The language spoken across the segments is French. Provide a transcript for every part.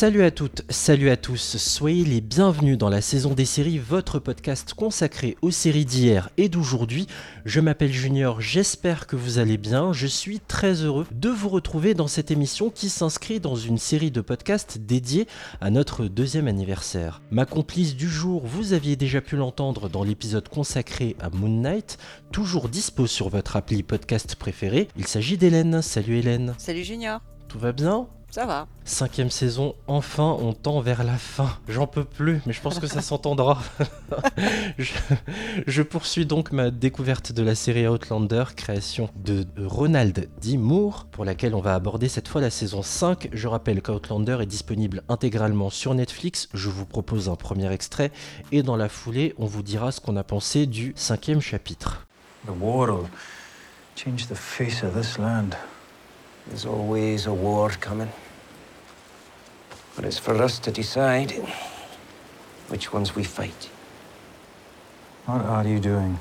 Salut à toutes, salut à tous, soyez les bienvenus dans la saison des séries, votre podcast consacré aux séries d'hier et d'aujourd'hui. Je m'appelle Junior, j'espère que vous allez bien, je suis très heureux de vous retrouver dans cette émission qui s'inscrit dans une série de podcasts dédiés à notre deuxième anniversaire. Ma complice du jour, vous aviez déjà pu l'entendre dans l'épisode consacré à Moon Knight, toujours dispo sur votre appli podcast préféré. Il s'agit d'Hélène, salut Hélène. Salut Junior. Tout va bien? Ça va. Cinquième saison, enfin on tend vers la fin. J'en peux plus, mais je pense que ça s'entendra. je, poursuis donc ma découverte de la série Outlander, création de Ronald D. Moore, pour laquelle on va aborder cette fois la saison 5. Je rappelle qu'Outlander est disponible intégralement sur Netflix. Je vous propose un premier extrait et dans la foulée, on vous dira ce qu'on a pensé du cinquième chapitre. The war will change the face of this land. There's always a war coming. But it's for us to decide which ones we fight. What are you doing?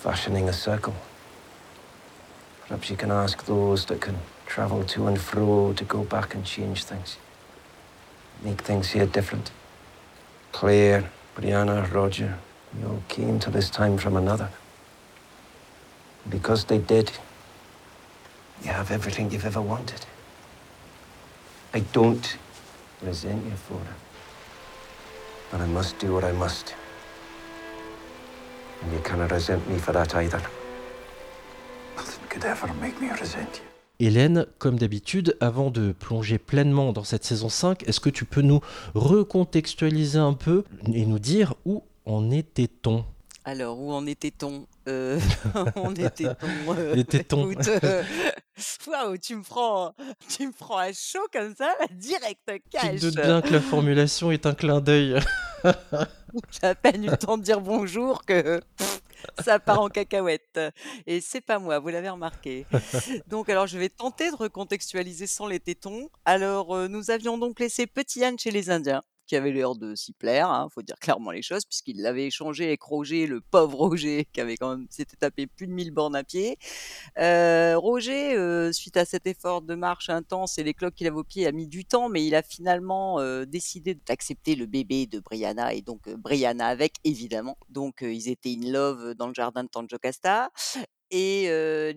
Fashioning a circle. Perhaps you can ask those that can travel to and fro to go back and change things. Make things here different. Claire, Brianna, Roger, we all came to this time from another. because they did, you have everything you've ever wanted. I don't resent you for it. But I must do what I must. And you cannot resent me for that either. Nothing could ever make me resent you. Hélène, comme d'habitude, avant de plonger pleinement dans cette saison 5, est-ce que tu peux nous recontextualiser un peu et nous dire où en était-on? Alors, où en était-on euh, On était-on euh, était-on euh, Waouh, tu me prends, tu me prends à chaud comme ça, direct cash. Tu te doutes bien que la formulation est un clin d'œil. J'ai à peine eu le temps de dire bonjour que ça part en cacahuète. Et c'est pas moi, vous l'avez remarqué. Donc, alors, je vais tenter de recontextualiser sans les tétons. Alors, nous avions donc laissé Petit Anne chez les Indiens qui avait l'air de s'y plaire, hein, faut dire clairement les choses, puisqu'il l'avait échangé avec Roger, le pauvre Roger, qui avait quand même s'était tapé plus de 1000 bornes à pied. Euh, Roger, euh, suite à cet effort de marche intense et les cloques qu'il avait au pied, a mis du temps, mais il a finalement euh, décidé d'accepter le bébé de Brianna et donc Brianna avec, évidemment. Donc ils étaient in love dans le jardin de Tanjocasta. Et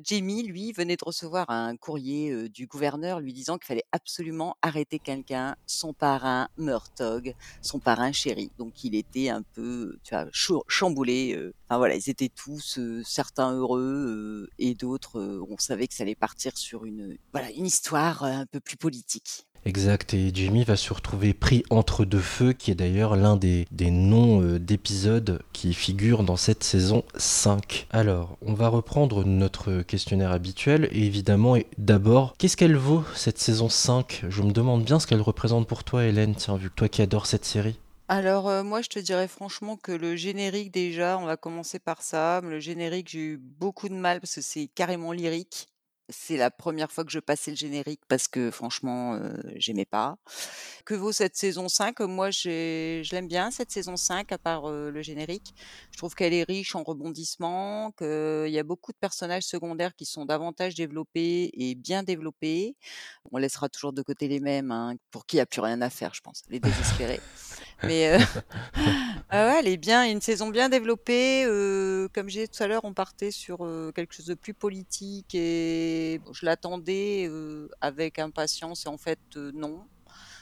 Jamie, lui, venait de recevoir un courrier du gouverneur lui disant qu'il fallait absolument arrêter quelqu'un, son parrain Murtog, son parrain chéri. Donc il était un peu, tu vois, chamboulé. Enfin voilà, ils étaient tous certains heureux et d'autres, on savait que ça allait partir sur une, voilà, une histoire un peu plus politique. Exact, et Jimmy va se retrouver pris entre deux feux, qui est d'ailleurs l'un des, noms euh, d'épisodes qui figurent dans cette saison 5. Alors, on va reprendre notre questionnaire habituel, et évidemment, d'abord, qu'est-ce qu'elle vaut cette saison 5 Je me demande bien ce qu'elle représente pour toi, Hélène, tiens, vu que toi qui adores cette série. Alors, euh, moi, je te dirais franchement que le générique, déjà, on va commencer par ça. Le générique, j'ai eu beaucoup de mal parce que c'est carrément lyrique. C'est la première fois que je passais le générique parce que franchement, j'aimais pas. Que vaut cette saison 5? Moi, je l'aime bien cette saison 5 à part, le générique. Je trouve qu'elle est riche en rebondissements, qu'il y a beaucoup de personnages secondaires qui sont davantage développés et bien développés. On laissera toujours de côté les mêmes, hein, pour qui il y a plus rien à faire, je pense, les désespérés. Mais, ah ouais, elle est bien, une saison bien développée, comme j'ai dit tout à l'heure, on partait sur, quelque chose de plus politique et je l'attendais, avec impatience et en fait, non.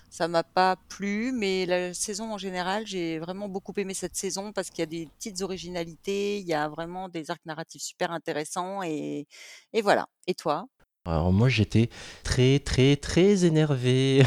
Ça m'a pas plu, mais la saison en général, j'ai vraiment beaucoup aimé cette saison parce qu'il y a des petites originalités, il y a vraiment des arcs narratifs super intéressants et et voilà. Et toi? Alors moi j'étais très très très énervé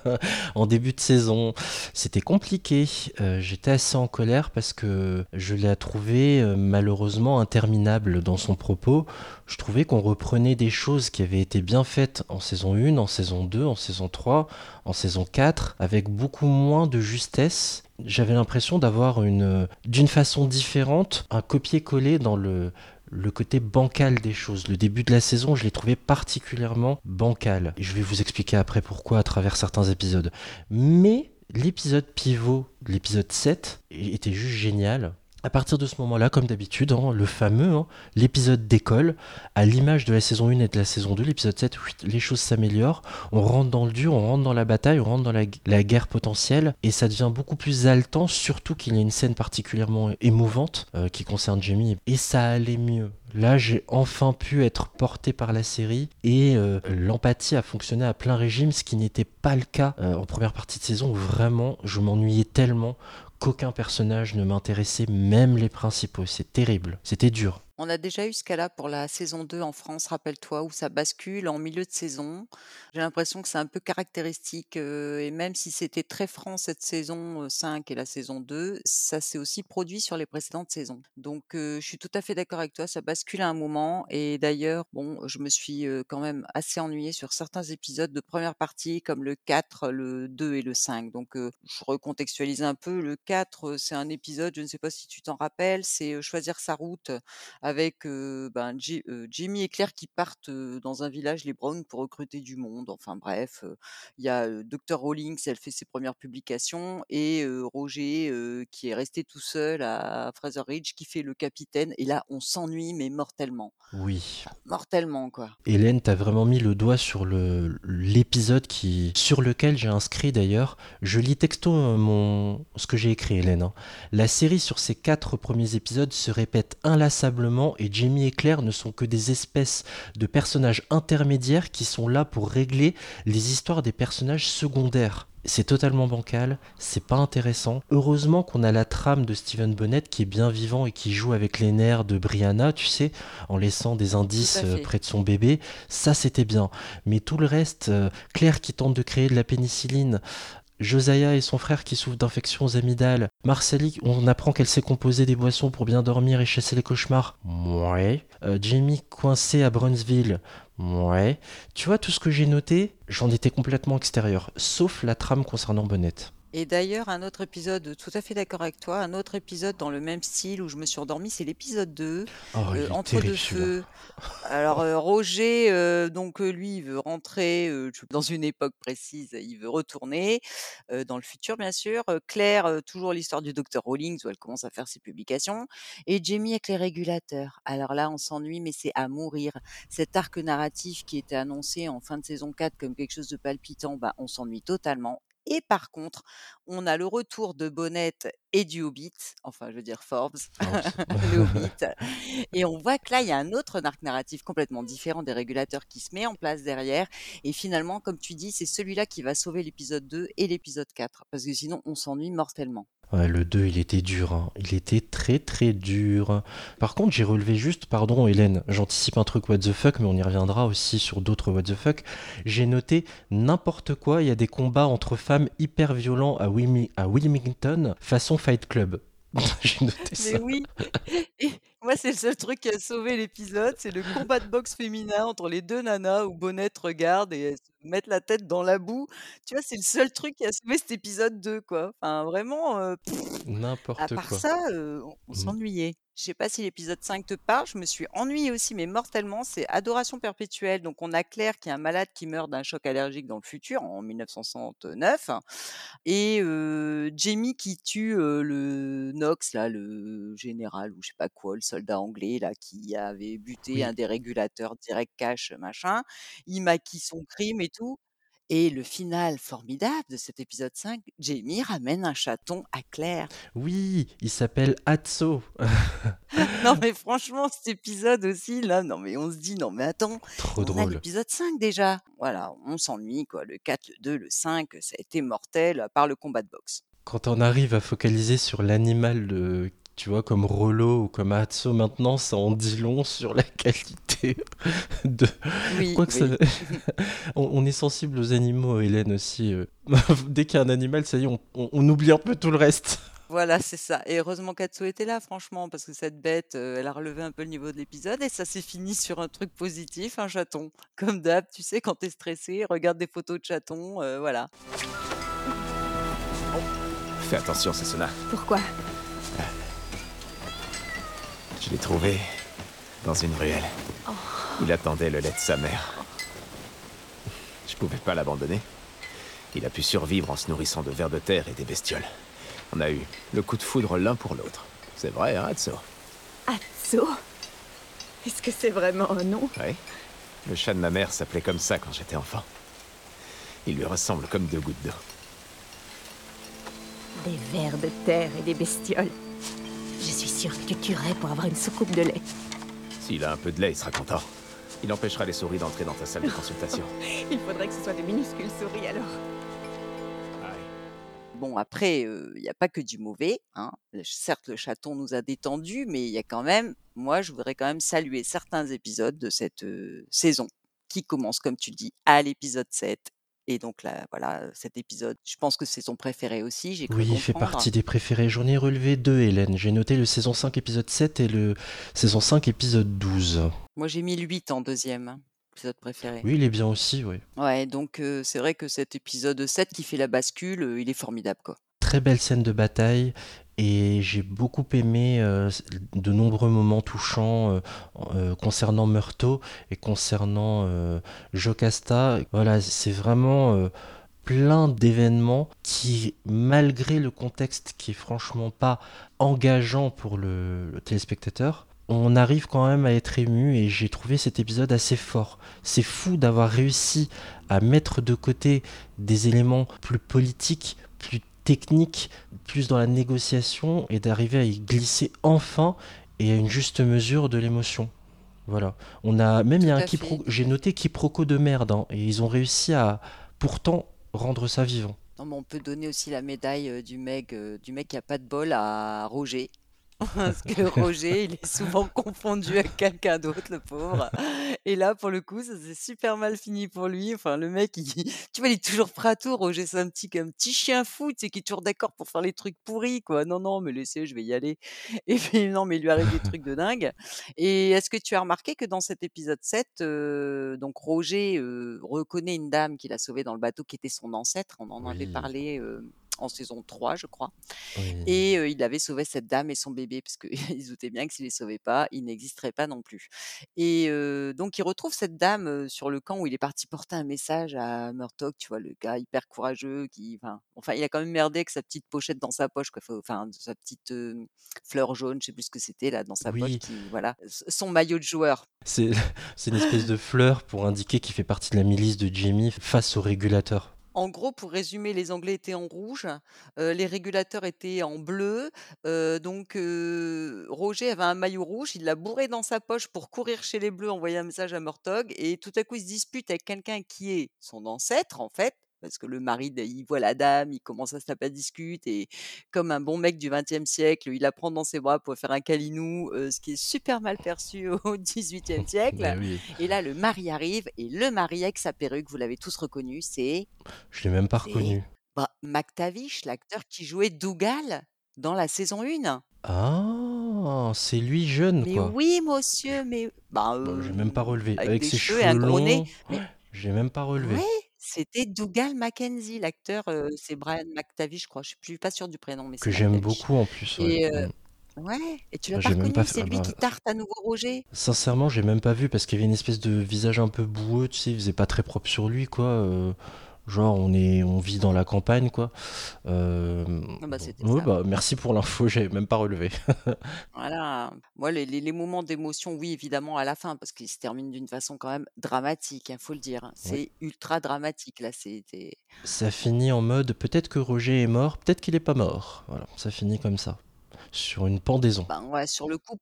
en début de saison. C'était compliqué. Euh, j'étais assez en colère parce que je l'ai trouvé euh, malheureusement interminable dans son propos. Je trouvais qu'on reprenait des choses qui avaient été bien faites en saison 1, en saison 2, en saison 3, en saison 4, avec beaucoup moins de justesse. J'avais l'impression d'avoir une, d'une façon différente, un copier-coller dans le, le côté bancal des choses. Le début de la saison, je l'ai trouvé particulièrement bancal. Et je vais vous expliquer après pourquoi à travers certains épisodes. Mais l'épisode pivot, l'épisode 7, était juste génial. À partir de ce moment-là, comme d'habitude, hein, le fameux, hein, l'épisode d'école, à l'image de la saison 1 et de la saison 2, l'épisode 7, les choses s'améliorent, on rentre dans le dur, on rentre dans la bataille, on rentre dans la, guerre potentielle, et ça devient beaucoup plus haletant, surtout qu'il y a une scène particulièrement émouvante euh, qui concerne Jamie, et ça allait mieux. Là, j'ai enfin pu être porté par la série et euh, l'empathie a fonctionné à plein régime, ce qui n'était pas le cas euh, en première partie de saison où vraiment je m'ennuyais tellement qu'aucun personnage ne m'intéressait, même les principaux. C'est terrible, c'était dur. On a déjà eu ce cas-là pour la saison 2 en France, rappelle-toi, où ça bascule en milieu de saison. J'ai l'impression que c'est un peu caractéristique, et même si c'était très franc cette saison euh, 5 et la saison 2, ça s'est aussi produit sur les précédentes saisons. Donc je suis tout à fait d'accord avec toi, ça bascule à un moment, et d'ailleurs, bon, je me suis quand même assez ennuyée sur certains épisodes de première partie, comme le 4, le 2 et le 5. Donc je recontextualise un peu. Le 4, euh, c'est un épisode, je ne sais pas si tu t'en rappelles, c'est choisir sa route avec euh, ben, Ji- Jimmy et Claire qui partent dans un village, les Browns, pour recruter du monde. Enfin bref, il y a euh, Dr. Rawlings, elle fait ses premières publications, et Roger qui est resté tout seul à Fraser Ridge, qui fait le capitaine. Et là, on s'ennuie, mais mortellement. Oui. Mortellement, quoi. Hélène, t'as vraiment mis le doigt sur le l'épisode qui sur lequel j'ai inscrit d'ailleurs. Je lis texto mon ce que j'ai écrit, Hélène. hein. La série sur ces quatre premiers épisodes se répète inlassablement et Jamie et Claire ne sont que des espèces de personnages intermédiaires qui sont là pour régler les histoires des personnages secondaires. C'est totalement bancal, c'est pas intéressant. Heureusement qu'on a la trame de Steven Bonnet qui est bien vivant et qui joue avec les nerfs de Brianna, tu sais, en laissant des indices euh, près de son bébé. Ça, c'était bien. Mais tout le reste, euh, Claire qui tente de créer de la pénicilline, Josiah et son frère qui souffrent d'infections amygdales. Marcelly, on apprend qu'elle sait composer des boissons pour bien dormir et chasser les cauchemars. Ouais. Euh, Jamie coincé à Brownsville. Ouais. Tu vois, tout ce que j'ai noté, j'en étais complètement extérieur. Sauf la trame concernant Bonnet. Et d'ailleurs, un autre épisode, tout à fait d'accord avec toi, un autre épisode dans le même style où je me suis endormie, c'est l'épisode 2, Oh, il euh, est Entre terrible, deux celui-là. feux. Alors, euh, Roger, euh, donc euh, lui, il veut rentrer euh, je- dans une époque précise, il veut retourner euh, dans le futur, bien sûr. Euh, Claire, euh, toujours l'histoire du docteur Rawlings où elle commence à faire ses publications. Et Jamie avec les régulateurs. Alors là, on s'ennuie, mais c'est à mourir. Cet arc narratif qui était annoncé en fin de saison 4 comme quelque chose de palpitant, bah, on s'ennuie totalement. Et par contre, on a le retour de Bonnet et du Hobbit, enfin je veux dire Forbes, le Hobbit. Et on voit que là, il y a un autre arc narratif complètement différent des régulateurs qui se met en place derrière. Et finalement, comme tu dis, c'est celui-là qui va sauver l'épisode 2 et l'épisode 4. Parce que sinon, on s'ennuie mortellement. Ouais, le 2, il était dur. hein. Il était très très dur. Par contre, j'ai relevé juste, pardon Hélène, j'anticipe un truc what the fuck, mais on y reviendra aussi sur d'autres what the fuck. J'ai noté n'importe quoi, il y a des combats entre femmes hyper violents à, Wilmi- à Wilmington, façon Fight Club. j'ai noté Mais ça. oui, et moi c'est le seul truc qui a sauvé l'épisode, c'est le combat de boxe féminin entre les deux nanas où Bonnet regarde et elles se mettent la tête dans la boue. Tu vois, c'est le seul truc qui a sauvé cet épisode 2, quoi. Enfin, vraiment, euh, à N'importe part quoi. ça, euh, on, on Mm. s'ennuyait. Je sais pas si l'épisode 5 te parle, je me suis ennuyée aussi, mais mortellement, c'est Adoration perpétuelle. Donc on a Claire qui est un malade qui meurt d'un choc allergique dans le futur, en 1969, et euh, Jamie qui tue euh, le Knox, là, le général ou je sais pas quoi, le soldat anglais là qui avait buté Oui. un des régulateurs direct cash machin. Il maquille son crime et tout. Et le final formidable de cet épisode 5, Jamie ramène un chaton à Claire. Oui, il s'appelle Atso. Non mais franchement cet épisode aussi là, non mais on se dit non mais attends, Trop on a drôle. l'épisode 5 déjà. Voilà, on s'ennuie quoi, le 4, le 2, le 5, ça a été mortel à part le combat de boxe. Quand on arrive à focaliser sur l'animal de tu vois, comme Rollo ou comme Atso maintenant, ça en dit long sur la qualité de, Oui, Quoique oui. ça- on, on est sensible aux animaux, Hélène aussi. euh. Dès qu'il y a un animal, ça y est, on, on- on oublie un peu tout le reste. Voilà, c'est ça. Et heureusement qu'Atso était là, franchement, parce que cette bête, euh, elle a relevé un peu le niveau de l'épisode et ça s'est fini sur un truc positif, un chaton. Comme d'hab, tu sais, quand t'es stressé, regarde des photos de chatons, euh, voilà. Fais attention, Sasuna. Pourquoi? Je l'ai trouvé dans une ruelle. Il attendait le lait de sa mère. Je pouvais pas l'abandonner. Il a pu survivre en se nourrissant de vers de terre et des bestioles. On a eu le coup de foudre l'un pour l'autre. C'est vrai, hein, Atso? Atso? Est-ce que c'est vraiment un nom? Oui. Le chat de ma mère s'appelait comme ça quand j'étais enfant. Il lui ressemble comme deux gouttes d'eau. Des vers de terre et des bestioles. Je suis sûre que tu tuerais pour avoir une soucoupe de lait. S'il a un peu de lait, il sera content. Il empêchera les souris d'entrer dans ta salle de consultation. Il faudrait que ce soit de minuscules souris alors. Bon, après, il n'y a pas que du mauvais. Hein. Le- Certes, le chaton nous a détendus, mais il y a quand même, moi, je voudrais quand même saluer certains épisodes de cette euh, saison qui commence, comme tu dis, à l'épisode 7. Et donc là, voilà, cet épisode, je pense que c'est ton préféré aussi. J'ai Oui, il fait partie des préférés. J'en ai relevé deux, Hélène. J'ai noté le saison 5 épisode 7 et le saison 5 épisode 12. Moi, j'ai mis le 8 en deuxième épisode préféré. Oui, il est bien aussi, oui. Ouais, donc euh, c'est vrai que cet épisode 7 qui fait la bascule, euh, il est formidable, quoi. Très belle scène de bataille et j'ai beaucoup aimé euh, de nombreux moments touchants euh, euh, concernant Murto et concernant Jocasta. Voilà, c'est vraiment plein d'événements qui, malgré le contexte qui est franchement pas engageant pour le téléspectateur, on arrive quand même à être ému et j'ai trouvé cet épisode assez fort. C'est fou d'avoir réussi à mettre de côté des éléments plus politiques, plus techniques, plus dans la négociation et d'arriver à y glisser enfin et à une juste mesure de l'émotion. Voilà. On a même il y a un quiproquo- j'ai noté quiproquo de merde hein, et ils ont réussi à pourtant rendre ça vivant. Non, mais on peut donner aussi la médaille euh, du mec, euh, du mec qui a pas de bol à Roger. Parce que Roger, il est souvent confondu avec quelqu'un d'autre, le pauvre. Et là, pour le coup, ça s'est super mal fini pour lui. Enfin, le mec, il- tu vois, il est toujours prêt à tout. Roger, c'est un petit, un petit chien fou, tu sais, qui est toujours d'accord pour faire les trucs pourris, quoi. Non, non, mais laissez, je vais y aller. Et puis, non, mais il lui arrive des trucs de dingue. Et est-ce que tu as remarqué que dans cet épisode 7, euh, donc Roger euh, reconnaît une dame qu'il a sauvée dans le bateau qui était son ancêtre? On en avait parlé euh, en saison 3, je crois. Oui. Et euh, il avait sauvé cette dame et son bébé, parce qu'il doutait bien que s'il les sauvait pas, il n'existerait pas non plus. Et euh, donc, il retrouve cette dame euh, sur le camp où il est parti porter un message à Murtock, tu vois, le gars hyper courageux, qui, enfin, enfin, il a quand même merdé avec sa petite pochette dans sa poche, quoi, enfin, sa petite fleur jaune, je sais plus ce que c'était là dans sa poche, qui, voilà, son maillot de joueur. C'est c'est une espèce de fleur pour indiquer qu'il fait partie de la milice de Jamie face au régulateur. En gros, pour résumer, les Anglais étaient en rouge, euh, les régulateurs étaient en bleu. euh, donc, euh, Roger avait un maillot rouge, il l'a bourré dans sa poche pour courir chez les Bleus, envoyer un message à Murtog. Et tout à coup, il se dispute avec quelqu'un qui est son ancêtre, en fait. Parce que le mari, il voit la dame, il commence à se taper à discute. Et comme un bon mec du XXe siècle, il la prend dans ses bras pour faire un calinou, euh, ce qui est super mal perçu au XVIIIe siècle. Ben oui, Et là, le mari arrive. Et le mari avec sa perruque, vous l'avez tous reconnu, c'est je l'ai même pas reconnu. bah, McTavish, l'acteur qui jouait Dougal dans la saison 1. Ah, c'est lui jeune, Mais quoi. oui, monsieur, mais bah, Bon, j'ai même pas euh, relevé. avec ses cheveux et cheveux un gros nez. longs, j'ai même pas relevé. ouais, c'était Dougal Mackenzie, l'acteur. c'est Brian McTavish, je crois. Je suis pas sûre du prénom, mais Que c'est j'aime McTavish. beaucoup en plus, ouais. Et euh, Mm. ouais, et tu l'as pas J'ai même reconnu, pas fait. c'est ah lui bah, qui tarte à nouveau Roger? sincèrement, j'ai même pas vu parce qu'il y avait une espèce de visage un peu boueux, tu sais, il faisait pas très propre sur lui, quoi. Genre, on est, on vit dans la campagne, quoi. Euh, Ah bah, ouais, bah, merci pour l'info, j'avais même pas relevé. Voilà. Moi, les, les- les moments d'émotion, oui, évidemment, à la fin, parce qu'il se termine d'une façon quand même dramatique, il faut le dire. hein. Oui. C'est ultra dramatique, là. C'était. Ça finit en mode peut-être que Roger est mort, peut-être qu'il est pas mort. Voilà, ça finit comme ça, sur une pendaison. Ben ouais, sur le coup,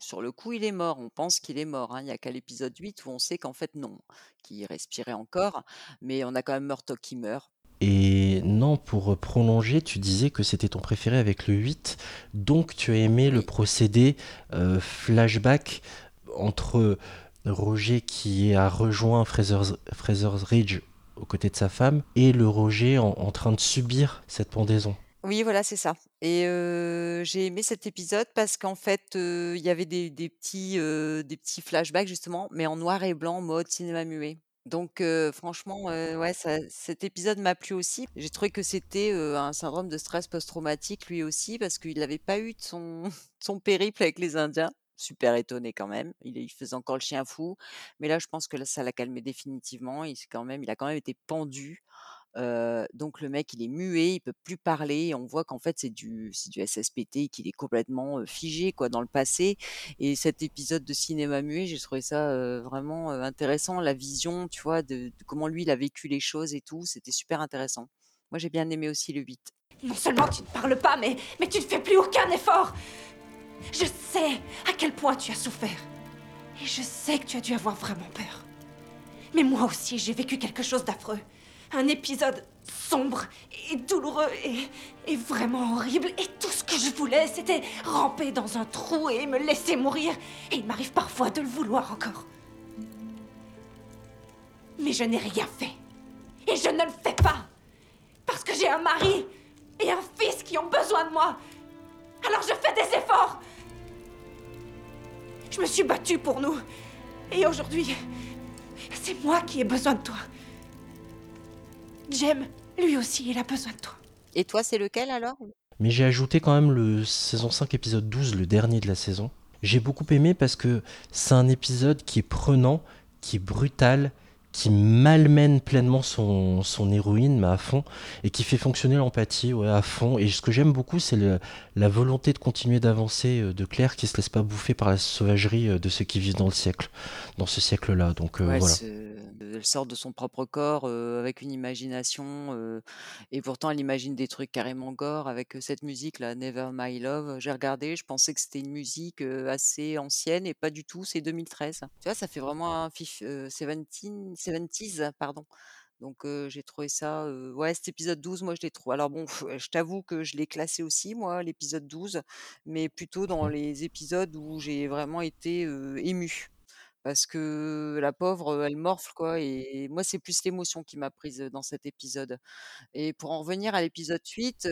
sur le coup, il est mort. On pense qu'il est mort. hein. Il n'y a qu'à l'épisode 8 où on sait qu'en fait, non, qu'il respirait encore. Mais on a quand même Murtock qui meurt. Et non, pour prolonger, tu disais que c'était ton préféré avec le 8, donc tu as aimé le procédé euh, flashback entre Roger qui a rejoint Fraser's, Fraser's Ridge aux côtés de sa femme et le Roger en, en train de subir cette pendaison? Oui, voilà, c'est ça. Et j'ai aimé cet épisode parce qu'en fait, il y avait des, petits, des petits flashbacks, justement, mais en noir et blanc, mode cinéma muet. Donc, franchement, ouais, cet épisode m'a plu aussi. J'ai trouvé que c'était un syndrome de stress post-traumatique, lui aussi, parce qu'il n'avait pas eu de son, son périple avec les Indiens. super étonné quand même. Il, faisait encore le chien fou, mais là, je pense que ça l'a calmé définitivement. Il, quand même, il a quand même été pendu. Donc le mec, il est muet, il peut plus parler. On voit qu'en fait, c'est du, c'est du SSPT, qu'il est complètement figé quoi dans le passé. Et cet épisode de cinéma muet, j'ai trouvé ça vraiment intéressant. La vision, tu vois, de, de, comment lui, il a vécu les choses et tout, c'était super intéressant. Moi, j'ai bien aimé aussi le 8. Non seulement tu ne parles pas, mais, mais tu ne fais plus aucun effort. Je sais à quel point tu as souffert. Et je sais que tu as dû avoir vraiment peur. Mais moi aussi, j'ai vécu quelque chose d'affreux. Un épisode sombre et douloureux et, vraiment horrible. Et tout ce que je voulais, c'était ramper dans un trou et me laisser mourir. Et il m'arrive parfois de le vouloir encore. Mais je n'ai rien fait. Et je ne le fais pas. Parce que j'ai un mari et un fils qui ont besoin de moi. Alors je fais des efforts. Je me suis battue pour nous. Et aujourd'hui, c'est moi qui ai besoin de toi. Jem, lui aussi, il a besoin de toi. Et toi, c'est lequel alors? Mais j'ai ajouté quand même le saison 5, épisode 12, le dernier de la saison. J'ai beaucoup aimé parce que c'est un épisode qui est prenant, qui est brutal, qui malmène pleinement son, son héroïne, mais à fond, et qui fait fonctionner l'empathie ouais, à fond. Et ce que j'aime beaucoup, c'est la volonté de continuer d'avancer euh, de Claire, qui se laisse pas bouffer par la sauvagerie euh, de ceux qui vivent dans le siècle, dans ce siècle-là. Donc euh, ouais, voilà. Elle sort de son propre corps euh, avec une imagination, euh, et pourtant elle imagine des trucs carrément gore avec cette musique là, Never My Love. J'ai regardé, je pensais que c'était une musique assez ancienne, et pas du tout. C'est 2013. Tu vois, ça fait vraiment un 70s, pardon. Donc j'ai trouvé ça, ouais, cet épisode 12, moi je l'ai trouvé. Alors bon, je t'avoue que je l'ai classé aussi, moi, l'épisode 12, mais plutôt dans les épisodes où j'ai vraiment été émue. Parce que la pauvre, elle morfle quoi. Et moi, c'est plus l'émotion qui m'a prise dans cet épisode. Et pour en revenir à l'épisode 8,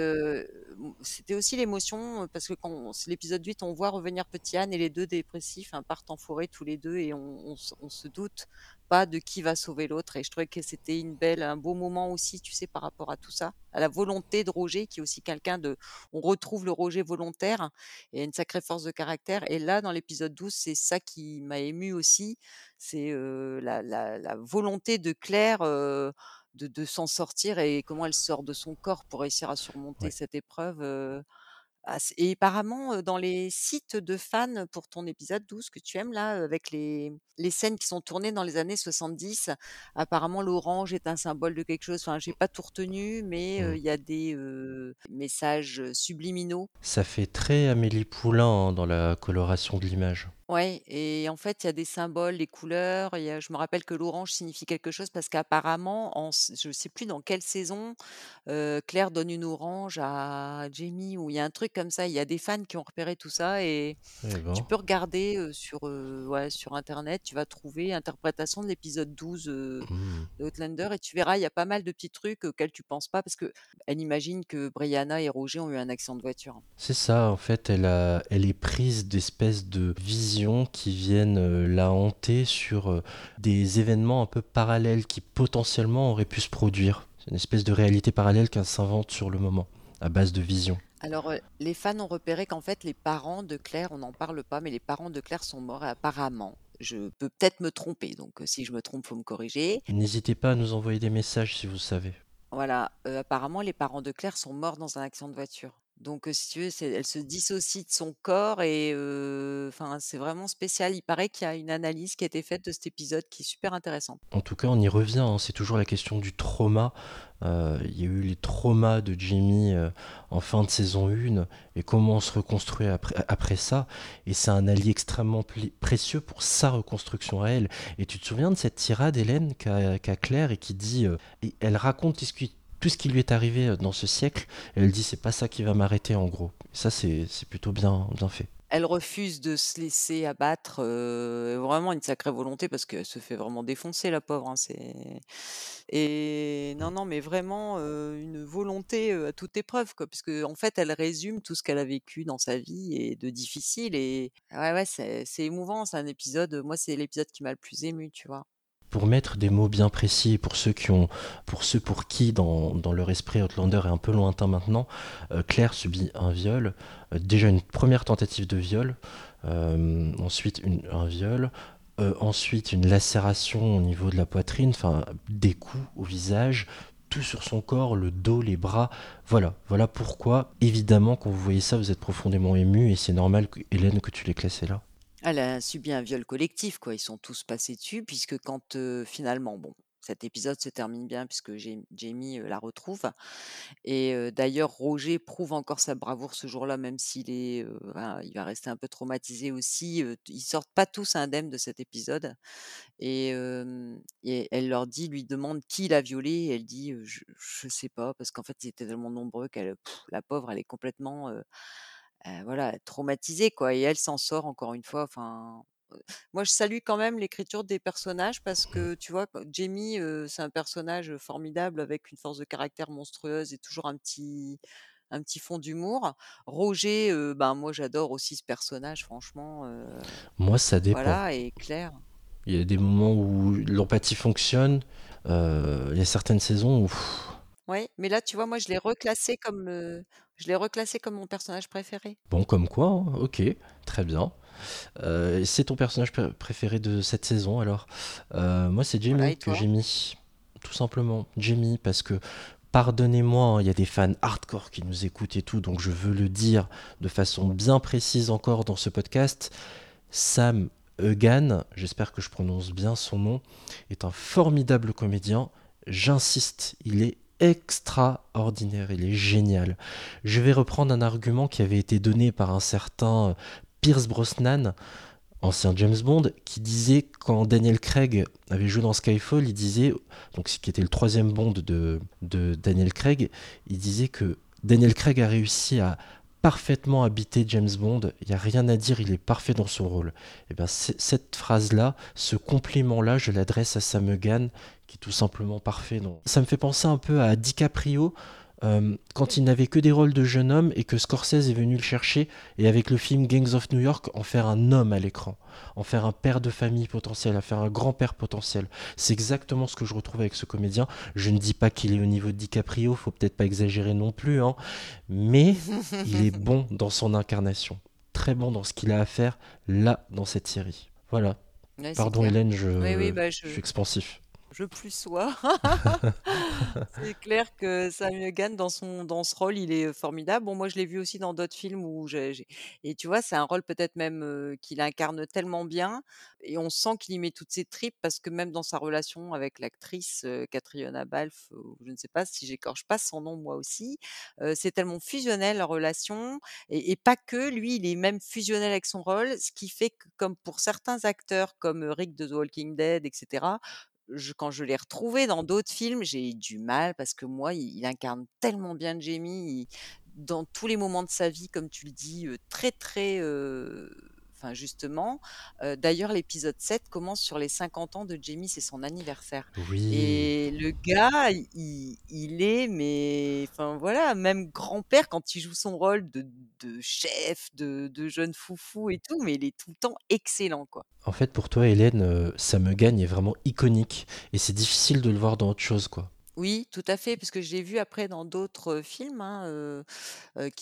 c'était aussi l'émotion parce que quand c'est l'épisode 8, on voit revenir Petit Anne et les deux dépressifs hein, partent en forêt tous les deux et on, se doute pas de qui va sauver l'autre. Et je trouvais que c'était une belle, un beau moment aussi, tu sais, par rapport à tout ça, à la volonté de Roger, qui est aussi quelqu'un de, on retrouve le Roger volontaire et une sacrée force de caractère. Et là, dans l'épisode 12, c'est ça qui m'a ému aussi, c'est euh, la, la, la, volonté de Claire. Euh, de, de s'en sortir et comment elle sort de son corps pour réussir à surmonter ouais. cette épreuve. Euh, et apparemment, dans les sites de fans pour ton épisode 12 que tu aimes là, avec les, les scènes qui sont tournées dans les années 70, apparemment l'orange est un symbole de quelque chose. Enfin, j'ai pas tout retenu, mais il mmh. y a des messages subliminaux. Ça fait très Amélie Poulain hein, dans la coloration de l'image. Ouais, et en fait, il y a des symboles, des couleurs. Il y a, je me rappelle que l'orange signifie quelque chose parce qu'apparemment, en, je ne sais plus dans quelle saison, euh, Claire donne une orange à Jamie ou il y a un truc comme ça. Il y a des fans qui ont repéré tout ça et Eh ben. tu peux regarder sur, ouais, sur Internet. Tu vas trouver interprétation de l'épisode 12 euh, Mmh. de Outlander et tu verras, il y a pas mal de petits trucs auxquels tu penses pas parce que elle imagine que Brianna et Roger ont eu un accident de voiture. C'est ça, en fait, elle, a, elle est prise d'espèces de visions qui viennent euh, la hanter sur euh, des événements un peu parallèles qui potentiellement auraient pu se produire. C'est une espèce de réalité parallèle qu'elle s'invente sur le moment, à base de visions. Alors, euh, les fans ont repéré qu'en fait, les parents de Claire, on n'en parle pas, mais les parents de Claire sont morts apparemment. Je peux peut-être me tromper, donc si je me trompe, faut me corriger. N'hésitez pas à nous envoyer des messages si vous savez. Voilà, euh, apparemment, les parents de Claire sont morts dans un accident de voiture. Donc, si tu veux, elle se dissocie de son corps et c'est vraiment spécial. Il paraît qu'il y a une analyse qui a été faite de cet épisode qui est super intéressante. En tout cas, on y revient. Hein. C'est toujours la question du trauma. Il y a eu les traumas de Jimmy en fin de saison 1 et comment on se reconstruit après, ça. Et c'est un allié extrêmement précieux pour sa reconstruction à elle. Et tu te souviens de cette tirade, Hélène, qu'a qu Claire et qui dit. Euh, et elle raconte tout ce qui lui est arrivé dans ce siècle, elle dit c'est pas ça qui va m'arrêter en gros. Ça c'est plutôt bien, bien fait. Elle refuse de se laisser abattre, euh, vraiment une sacrée volonté parce qu'elle se fait vraiment défoncer la pauvre. Hein, et non non mais vraiment euh, une volonté à toute épreuve quoi, parce que en fait elle résume tout ce qu'elle a vécu dans sa vie et de difficile et ouais ouais c'est émouvant, c'est un épisode. Moi c'est l'épisode qui m'a le plus ému, tu vois. Pour mettre des mots bien précis, pour ceux qui ont, pour ceux pour qui dans, leur esprit Outlander est un peu lointain maintenant, euh, Claire subit un viol, euh, déjà une première tentative de viol, euh, ensuite un viol, ensuite une lacération au niveau de la poitrine, enfin des coups au visage, tout sur son corps, le dos, les bras. Voilà, voilà pourquoi, évidemment, quand vous voyez ça, vous êtes profondément ému et c'est normal, Hélène, que tu l'aies classé là. Elle a subi un viol collectif, quoi. Ils sont tous passés dessus, puisque quand finalement, bon, cet épisode se termine bien, puisque Jam- Jamie la retrouve. Et d'ailleurs, Roger prouve encore sa bravoure ce jour-là, même s'il est, il va rester un peu traumatisé aussi. euh, t- ils sortent pas tous indemnes de cet épisode. Et, elle leur dit, lui demande qui l'a violé. Et elle dit, je, je sais pas, parce qu'en fait, ils étaient tellement nombreux qu'elle, la pauvre, elle est complètement, euh, voilà, traumatisée, quoi. Et elle s'en sort encore une fois. Enfin, euh, moi, je salue quand même l'écriture des personnages parce que, tu vois, Jamie, euh, c'est un personnage formidable avec une force de caractère monstrueuse et toujours un petit, un petit fond d'humour. Roger, euh, ben moi, j'adore aussi ce personnage, franchement. Moi, ça dépend. voilà, et Claire. Il y a des moments où l'empathie fonctionne. il y a certaines saisons où. Ouais, mais là, tu vois, moi, je l'ai reclassé comme, euh, je l'ai reclassé comme mon personnage préféré. Bon, comme quoi, hein, ok, très bien. Euh, c'est ton personnage pr- préféré de cette saison alors? Euh, Moi, c'est Jamie Voilà, que j'ai mis. Tout simplement, Jamie, parce que. Pardonnez-moi, hein, il y a des fans hardcore qui nous écoutent et tout, donc je veux le dire de façon bien précise encore dans ce podcast. Sam Egan, j'espère que je prononce bien son nom, est un formidable comédien. J'insiste, il est extraordinaire, il est génial. Je vais reprendre un argument qui avait été donné par un certain euh, Pierce Brosnan, ancien James Bond, qui disait quand Daniel Craig avait joué dans Skyfall, il disait, donc ce qui était le troisième Bond de, de Daniel Craig, il disait que Daniel Craig a réussi à parfaitement habiter James Bond, il n'y a rien à dire, il est parfait dans son rôle. Et bien cette phrase-là, ce compliment-là, je l'adresse à Sam Egan, qui est tout simplement parfait. Ça me fait penser un peu à DiCaprio, euh, quand il n'avait que des rôles de jeune homme et que Scorsese est venu le chercher et avec le film Gangs of New York en faire un homme à l'écran, en faire un père de famille potentiel, en faire un grand-père potentiel. C'est exactement ce que je retrouve avec ce comédien. Je ne dis pas qu'il est au niveau de DiCaprio, faut peut-être pas exagérer non plus, hein, mais il est bon dans son incarnation, très bon dans ce qu'il a à faire là dans cette série. Voilà. Ouais, Pardon. Hélène, je, Oui, oui, bah, je je, suis expansif. Je plus sois. c'est clair que Samuel Gann, dans, son, dans ce rôle, il est formidable. Bon, moi, je l'ai vu aussi dans d'autres films où j'ai. j'ai- Et tu vois, c'est un rôle peut-être même euh, qu'il incarne tellement bien. Et on sent qu'il y met toutes ses tripes parce que même dans sa relation avec l'actrice euh, Catriona Balfe, euh, je ne sais pas si j'écorche pas son nom moi aussi, euh, c'est tellement fusionnel leur relation. Et, et pas que, lui, il est même fusionnel avec son rôle, ce qui fait que, comme pour certains acteurs comme euh, Rick de The Walking Dead, etc., quand je l'ai retrouvé dans d'autres films, j'ai eu du mal parce que moi, il, incarne tellement bien Jamie dans tous les moments de sa vie, comme tu le dis, euh, très très. euh, Enfin, justement. Euh, D'ailleurs, l'épisode 7 commence sur les 50 ans de Jamie, c'est son anniversaire. Oui. Et le gars, il, il est, mais enfin voilà, même grand-père quand il joue son rôle de, de chef, de, de jeune foufou et tout, mais il est tout le temps excellent, quoi. En fait, pour toi, Hélène, euh, ça me gagne est vraiment iconique et c'est difficile de le voir dans autre chose, quoi. Oui, tout à fait, parce que je l'ai vu après dans d'autres films, hein,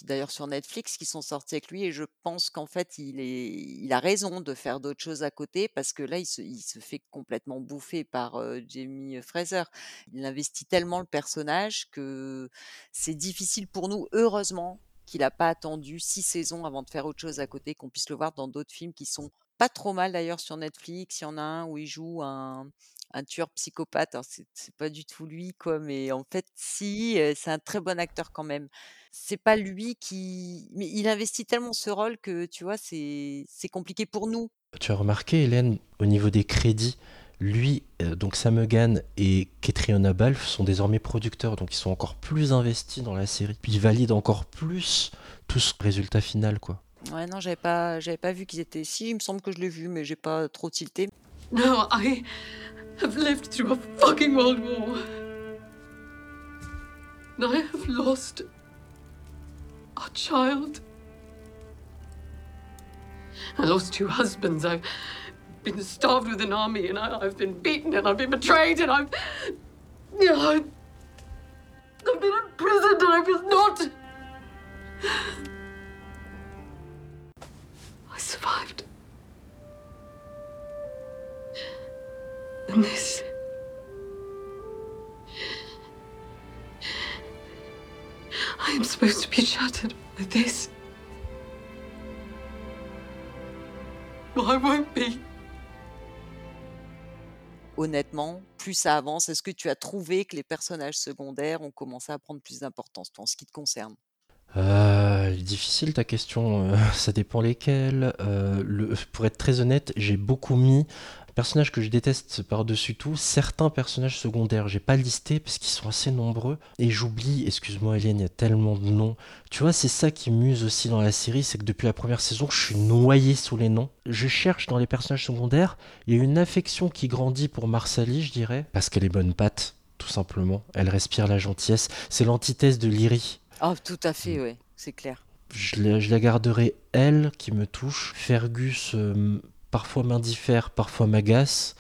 d'ailleurs sur Netflix, qui sont sortis avec lui, et je pense qu'en fait, il a raison de faire d'autres choses à côté, parce que là, il se, fait complètement bouffer par Jamie Fraser. Il investit tellement le personnage que c'est difficile pour nous, heureusement, qu'il n'a pas attendu six saisons avant de faire autre chose à côté, qu'on puisse le voir dans d'autres films qui sont pas trop mal d'ailleurs sur Netflix. Il y en a un où il joue un, un tueur psychopathe. Alors, c'est c'est pas du tout lui, quoi, mais en fait, si, euh, c'est un très bon acteur quand même. C'est pas lui qui. Mais il investit tellement ce rôle que, tu vois, c'est c'est compliqué pour nous. Tu as remarqué, Hélène, au niveau des crédits, lui, euh, donc Sam Egan et Catriona Balfe sont désormais producteurs, donc ils sont encore plus investis dans la série. Puis ils valident encore plus tout ce résultat final, quoi. Ouais, non, j'avais pas, j'avais pas vu qu'ils étaient. Si, il me semble que je l'ai vu, mais j'ai pas trop tilté. Now I have lived through a fucking world war. And I have lost a child. I lost two husbands. I've been starved with an army, and I, I've been beaten, and I've been betrayed, and I've, you know, I've, I've been imprisoned, and I was not. I survived. I am supposed to be shattered by this. Well, I won't be. Honnêtement, plus ça avance, est-ce que tu as trouvé que les personnages secondaires ont commencé à prendre plus d'importance, toi, en ce qui te concerne? Euh, difficile ta question, euh, ça dépend lesquels. Euh, le, pour être très honnête, j'ai beaucoup mis personnages que je déteste par-dessus tout, certains personnages secondaires. J'ai pas listé parce qu'ils sont assez nombreux et j'oublie, excuse-moi Hélène, il y a tellement de noms. Tu vois, c'est ça qui muse aussi dans la série, c'est que depuis la première saison, je suis noyé sous les noms. Je cherche dans les personnages secondaires, il y a une affection qui grandit pour Marsali, je dirais, parce qu'elle est bonne patte, tout simplement. Elle respire la gentillesse. C'est l'antithèse de Lyrie. Ah, tout à fait, ouais, c'est clair. Je la, je la garderai elle qui me touche. Fergus euh, parfois m'indiffère, parfois m'agace.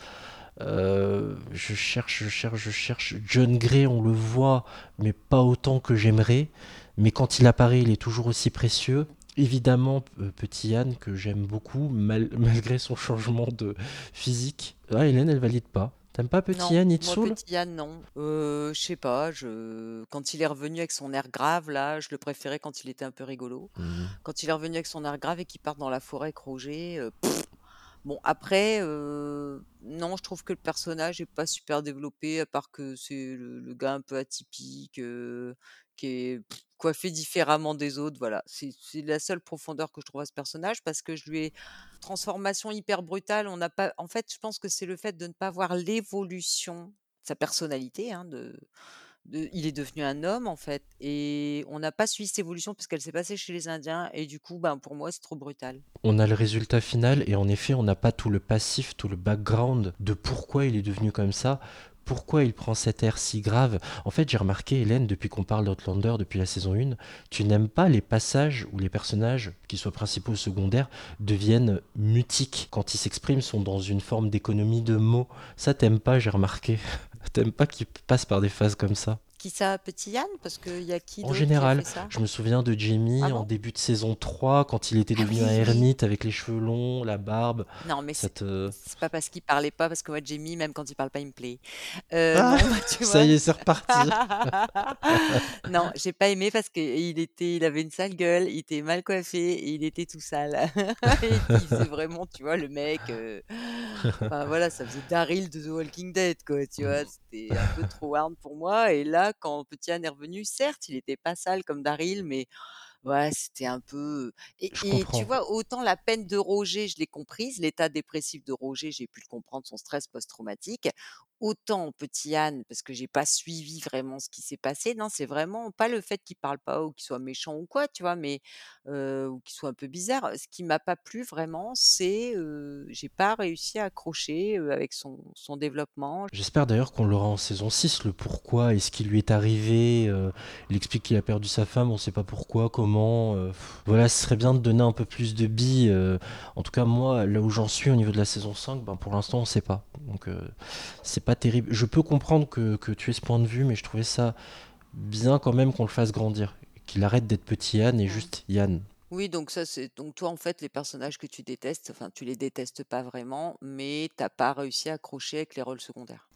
Euh, je cherche, je cherche, je cherche. John Gray, on le voit, mais pas autant que j'aimerais. Mais quand il apparaît, il est toujours aussi précieux. Évidemment, euh, petit Yann, que j'aime beaucoup, mal- malgré son changement de physique. Ah, Hélène, elle valide pas. T'aimes pas petit Non, Yann, saoule? Petit Yann, non. Euh, je sais pas, je... quand il est revenu avec son air grave, là, je le préférais quand il était un peu rigolo. Mhm. Quand il est revenu avec son air grave et qu'il part dans la forêt avec Roger, euh, pff. Bon, après, euh, non, je trouve que le personnage est pas super développé, à part que c'est le, gars un peu atypique, euh, qui est coiffé différemment des autres. Voilà, c'est c'est la seule profondeur que je trouve à ce personnage parce que je lui ai transformation hyper brutale. On n'a pas, en fait, je pense que c'est le fait de ne pas voir l'évolution de sa personnalité, hein, de, il est devenu un homme en fait, et on n'a pas suivi cette évolution parce qu'elle s'est passée chez les Indiens, et du coup, ben pour moi, c'est trop brutal. On a le résultat final et en effet, on n'a pas tout le passif, tout le background de pourquoi il est devenu comme ça, pourquoi il prend cet air si grave. En fait, j'ai remarqué, Hélène, depuis qu'on parle d'Outlander, depuis la saison 1, tu n'aimes pas les passages où les personnages, qu'ils soient principaux ou secondaires, deviennent mutiques. Quand ils s'expriment, sont dans une forme d'économie de mots. Ça, t'aimes pas, j'ai remarqué. T'aimes pas qu'ils passent par des phases comme ça. Qui ça, Petit Yann Parce qu'il y a qui En d'autre qui a général, fait ça je me souviens de Jamie Ah en bon début de saison 3, quand il était Ah devenu oui, un oui. ermite avec les cheveux longs, la barbe. Non, mais c'est te... c'est pas parce qu'il parlait pas, parce que moi, Jamie, même quand il parle pas, il me plaît. Euh, Ah, non, bah, tu ça y est, c'est reparti. Non, j'ai pas aimé parce qu'il était, il avait une sale gueule, il était mal coiffé et il était tout sale. Faisait vraiment, tu vois, le mec. euh, Enfin voilà, ça faisait Daryl de The Walking Dead, quoi. Tu vois, c'était un peu trop hard pour moi. Et là, quand Petit Anne est revenu, certes, il était pas sale comme Daryl, mais Ouais, c'était un peu. Et, et tu vois, autant la peine de Roger, je l'ai comprise, l'état dépressif de Roger, j'ai pu le comprendre, son stress post-traumatique. Autant Petit Anne, parce que j'ai pas suivi vraiment ce qui s'est passé. Non, c'est vraiment pas le fait qu'il parle pas ou qu'il soit méchant ou quoi, tu vois, mais ou qu'il soit un peu bizarre. Ce qui m'a pas plu vraiment, c'est euh, j'ai pas réussi à accrocher avec son, son développement. J'espère d'ailleurs qu'on l'aura en saison 6, le pourquoi et ce qui lui est arrivé. il explique qu'il a perdu sa femme, on sait pas pourquoi, comment. voilà, ce serait bien de donner un peu plus de billes. en tout cas, moi, là où j'en suis au niveau de la saison 5, ben, pour l'instant, on sait pas. Donc, c'est pas terrible. Je peux comprendre que, que tu aies ce point de vue, mais je trouvais ça bien quand même qu'on le fasse grandir. Qu'il arrête d'être petit Yann et juste Yann. Oui, donc ça c'est donc toi en fait les personnages que tu détestes, enfin tu les détestes pas vraiment, mais t'as pas réussi à accrocher avec les rôles secondaires.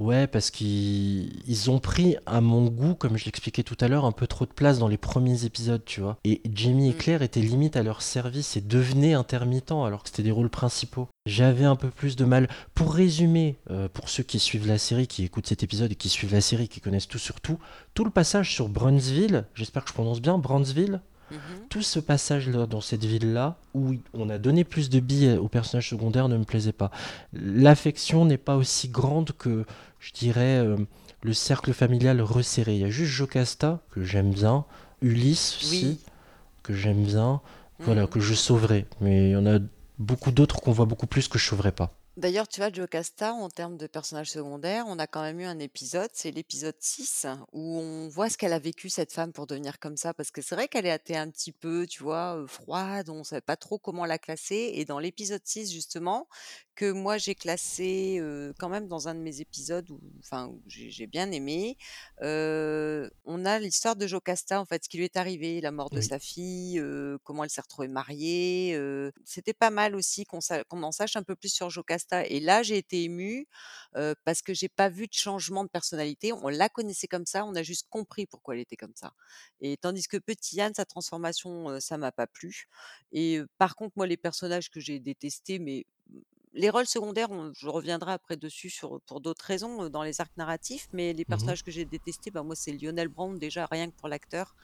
Ouais, parce qu'ils ils ont pris, à mon goût, comme je l'expliquais tout à l'heure, un peu trop de place dans les premiers épisodes, tu vois. Et Jamie et Mm. Claire étaient limite à leur service et devenaient intermittents alors que c'était des rôles principaux. J'avais un peu plus de mal. Pour résumer, euh, pour ceux qui suivent la série, qui écoutent cet épisode et qui suivent la série, qui connaissent tout sur tout, tout le passage sur Brownsville, j'espère que je prononce bien, Brownsville, Mhm. tout ce passage-là dans cette ville-là, où on a donné plus de billes aux personnages secondaires, ne me plaisait pas. L'affection n'est pas aussi grande que, je dirais, euh, le cercle familial resserré. Il y a juste Jocasta, que j'aime bien, Ulysse aussi, Oui. que j'aime bien, voilà, Mhm. que je sauverai. Mais il y en a beaucoup d'autres qu'on voit beaucoup plus que je sauverai pas. D'ailleurs, tu vois, Jocasta, en termes de personnages secondaires, on a quand même eu un épisode, c'est l'épisode 6, où on voit ce qu'elle a vécu, cette femme, pour devenir comme ça. Parce que c'est vrai qu'elle était un petit peu, tu vois, froide, on savait pas trop comment la classer. Et dans l'épisode 6, justement, que moi j'ai classé, quand même dans un de mes épisodes où enfin, où j'ai j'ai bien aimé. On a l'histoire de Jocasta, en fait, ce qui lui est arrivé, la mort de Oui. sa fille, comment elle s'est retrouvée mariée, c'était pas mal aussi qu'on sa qu'on en sache un peu plus sur Jocasta et là, j'ai été émue, parce que j'ai pas vu de changement de personnalité. On la connaissait comme ça, on a juste compris pourquoi elle était comme ça et tandis que Petit Yann, sa transformation, heu, ça m'a pas plu et par contre, moi, les personnages que j'ai détestés, mais les rôles secondaires, on je reviendrai après dessus sur pour d'autres raisons, dans les arcs narratifs, mais les Mmh mh. personnages que j'ai détestés, bah, moi, c'est Lionel Brown, déjà rien que pour l'acteur.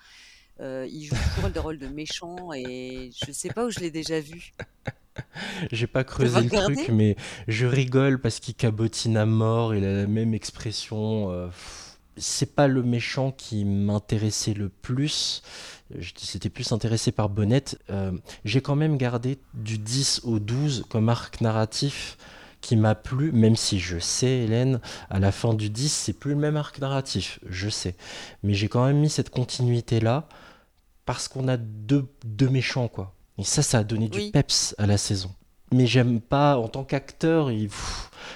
Il joue toujours le rôle de méchant et je sais pas où je l'ai déjà vu. J'ai pas creusé le truc, regardé? mais je rigole parce qu'il cabotine à mort, il a la même expression, c'est pas le méchant qui m'intéressait le plus, j c'était plus intéressé par Bonnette. Hem, j'ai quand même gardé du 10 au 12 comme arc narratif qui m'a plu, même si je sais, Hélène, à la fin du 10, c'est plus le même arc narratif, je sais. Mais j'ai quand même mis cette continuité-là parce qu'on a 2 2 méchants, quoi et ça, ça a donné du peps à la saison. Mais j'aime pas en tant qu'acteur, il